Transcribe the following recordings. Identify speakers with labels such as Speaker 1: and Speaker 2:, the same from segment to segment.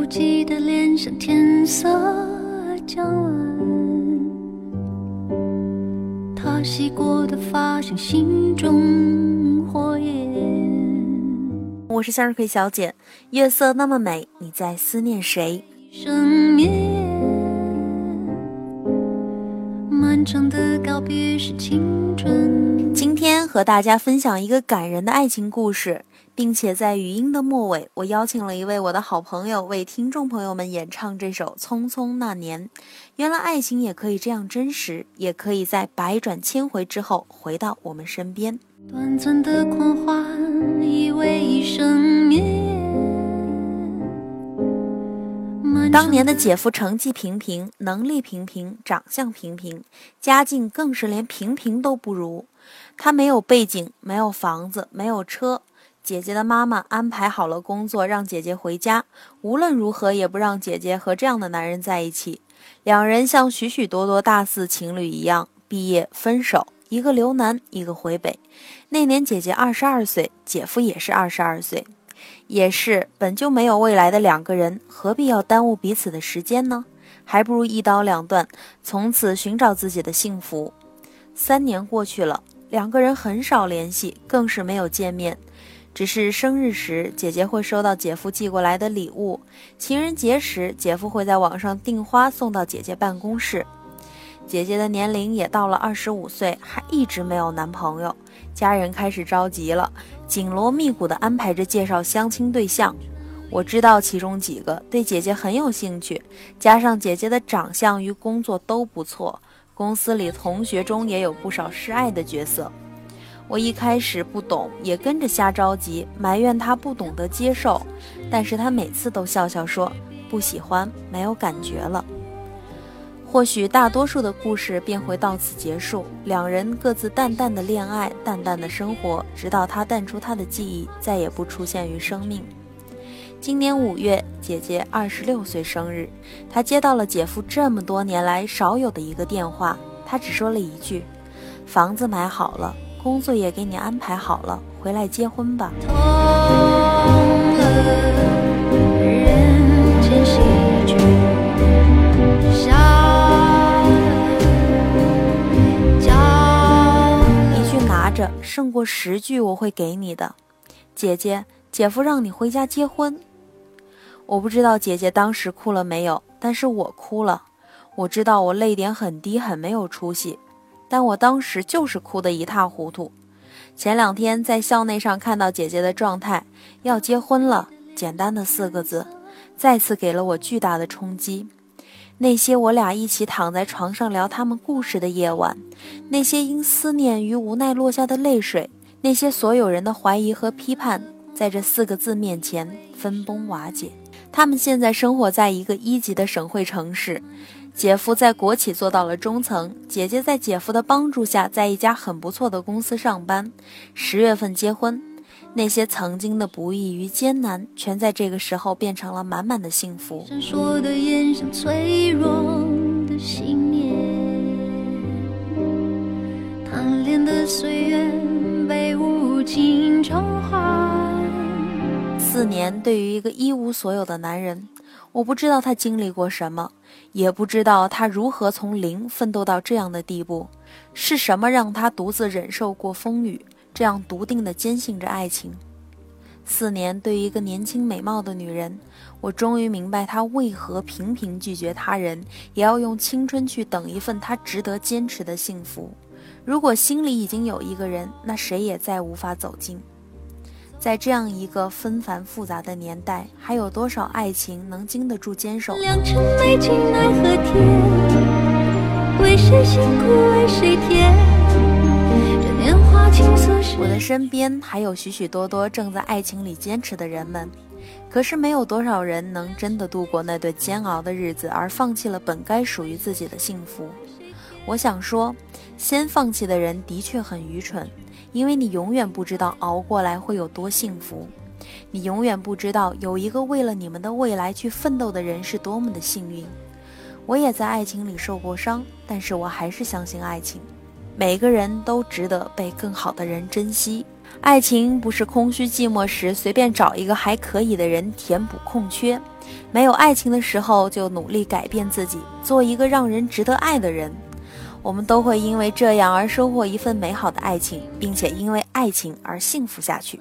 Speaker 1: 不羁的脸上天色将晚，他洗过的发像心中火焰。
Speaker 2: 我是向日葵小姐，月色那么美，你在思念谁？
Speaker 1: 漫长的告别是青春。
Speaker 2: 和大家分享一个感人的爱情故事，并且在语音的末尾，我邀请了一位我的好朋友为听众朋友们演唱这首《匆匆那年》。原来爱情也可以这样真实，也可以在百转千回之后回到我们身边。
Speaker 1: 短暂的狂欢，以为一生灭。
Speaker 2: 当年的姐夫成绩平平，能力平平，长相平平，家境更是连平平都不如。他没有背景，没有房子，没有车。姐姐的妈妈安排好了工作，让姐姐回家，无论如何也不让姐姐和这样的男人在一起。两人像许许多多大四情侣一样，毕业分手，一个留南，一个回北。那年姐姐二十二岁，姐夫也是二十二岁。也是，本就没有未来的两个人，何必要耽误彼此的时间呢？还不如一刀两断，从此寻找自己的幸福。三年过去了，两个人很少联系，更是没有见面。只是生日时，姐姐会收到姐夫寄过来的礼物；情人节时，姐夫会在网上订花送到姐姐办公室。姐姐的年龄也到了二十五岁，还一直没有男朋友，家人开始着急了，紧锣密鼓地安排着介绍相亲对象。我知道其中几个对姐姐很有兴趣，加上姐姐的长相与工作都不错，公司里同学中也有不少示爱的角色。我一开始不懂，也跟着瞎着急，埋怨他不懂得接受，但是他每次都笑笑说不喜欢，没有感觉了。或许大多数的故事便会到此结束，两人各自淡淡的恋爱，淡淡的生活，直到他淡出他的记忆，再也不出现于生命。今年五月，姐姐二十六岁生日，她接到了姐夫这么多年来少有的一个电话，他只说了一句：“房子买好了，工作也给你安排好了，回来结婚吧。”一句拿着胜过十句我会给你的，姐姐，姐夫让你回家结婚。我不知道姐姐当时哭了没有，但是我哭了。我知道我泪点很低，很没有出息，但我当时就是哭得一塌糊涂。前两天在校内上看到姐姐的状态，要结婚了，简单的四个字，再次给了我巨大的冲击。那些我俩一起躺在床上聊他们故事的夜晚，那些因思念与无奈落下的泪水，那些所有人的怀疑和批判，在这四个字面前分崩瓦解。他们现在生活在一个一级的省会城市，姐夫在国企做到了中层，姐姐在姐夫的帮助下，在一家很不错的公司上班。十月份结婚。那些曾经的不易与艰难，全在这个时候变成了满满的幸福。
Speaker 1: 的眼像脆弱的信念，贪恋的岁月被无情偿还。
Speaker 2: 四年对于一个一无所有的男人，我不知道他经历过什么，也不知道他如何从零奋斗到这样的地步，是什么让他独自忍受过风雨。这样笃定地坚信着爱情。四年对于一个年轻美貌的女人，我终于明白她为何频频拒绝他人，也要用青春去等一份她值得坚持的幸福。如果心里已经有一个人，那谁也再无法走近。在这样一个纷繁复杂的年代，还有多少爱情能经得住坚守？
Speaker 1: 良辰美景奈何天，为谁辛苦为谁甜？
Speaker 2: 我的身边还有许许多多正在爱情里坚持的人们，可是没有多少人能真的度过那段煎熬的日子，而放弃了本该属于自己的幸福。我想说，先放弃的人的确很愚蠢，因为你永远不知道熬过来会有多幸福，你永远不知道有一个为了你们的未来去奋斗的人是多么的幸运。我也在爱情里受过伤，但是我还是相信爱情。每个人都值得被更好的人珍惜，爱情不是空虚寂寞时随便找一个还可以的人填补空缺，没有爱情的时候就努力改变自己，做一个让人值得爱的人。我们都会因为这样而收获一份美好的爱情，并且因为爱情而幸福下去。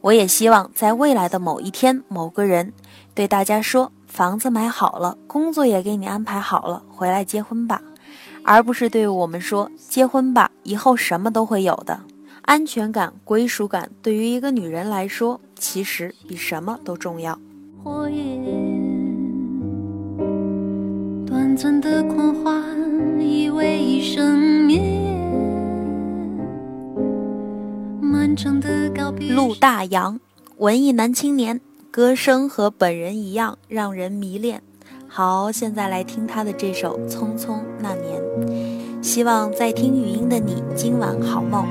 Speaker 2: 我也希望在未来的某一天，某个人对大家说：“房子买好了，工作也给你安排好了，回来结婚吧。”而不是对我们说：“结婚吧，以后什么都会有的。”安全感、归属感对于一个女人来说，其实比什么都重要。
Speaker 1: 的狂欢，以为一生灭。漫长的告别。
Speaker 2: 陆大洋，文艺男青年，歌声和本人一样让人迷恋。好，现在来听他的这首《匆匆那年》，希望在听语音的你今晚好梦。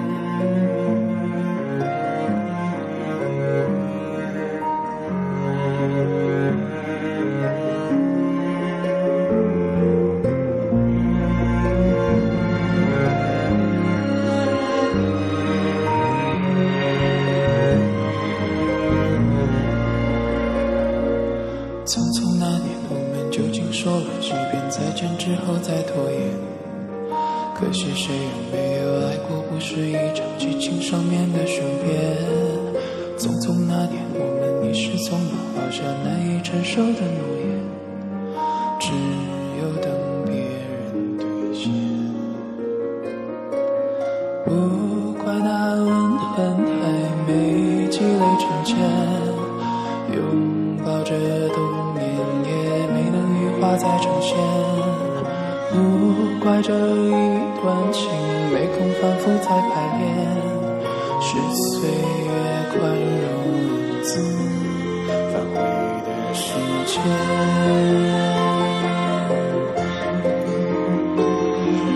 Speaker 3: 见之后再拖延可惜谁也没有爱过？不是一场激情上面的雄辩。匆匆那年，我们一时匆忙，落下难以承受的诺言，只有等别人兑现。不怪那吻痕还没积累成茧，拥抱着冬眠也没能羽化再成仙。不怪这一。段情没空反复再排练，是岁月宽容自返回的时间。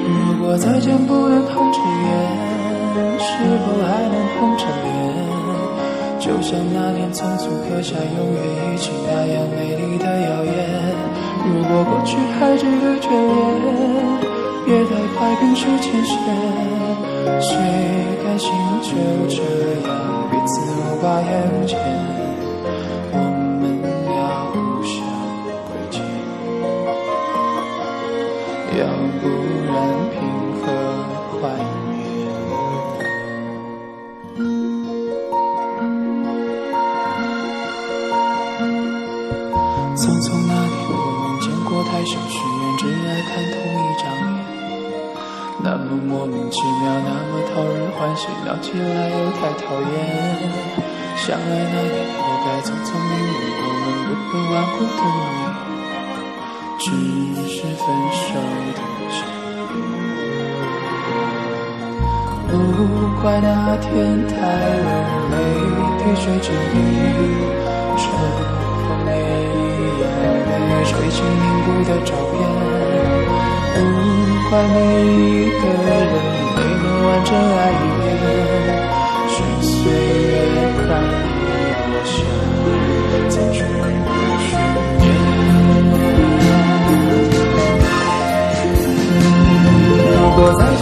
Speaker 3: 如果再见不能红着眼，是否还能红着脸？就像那年匆促刻下永远一起那样美丽的谣言。如果过去还值得眷恋。别太快冰释前嫌，谁甘心就这样彼此无挂也无牵？我们要互相亏欠，要不然凭何怀念？匆匆那，过太少世人，只爱看同一张脸。那么莫名其妙，那么讨人欢喜，闹起来又太讨厌。相爱那年，活该匆匆命运，我们不顾顽固的诺言，只是分手的前言。不怪那天太冷，没滴水之力，春风也一水晶凝固的照片。不怪每一个人没能完整爱一遍，是岁月宽容落下曾经的悬念。如果再见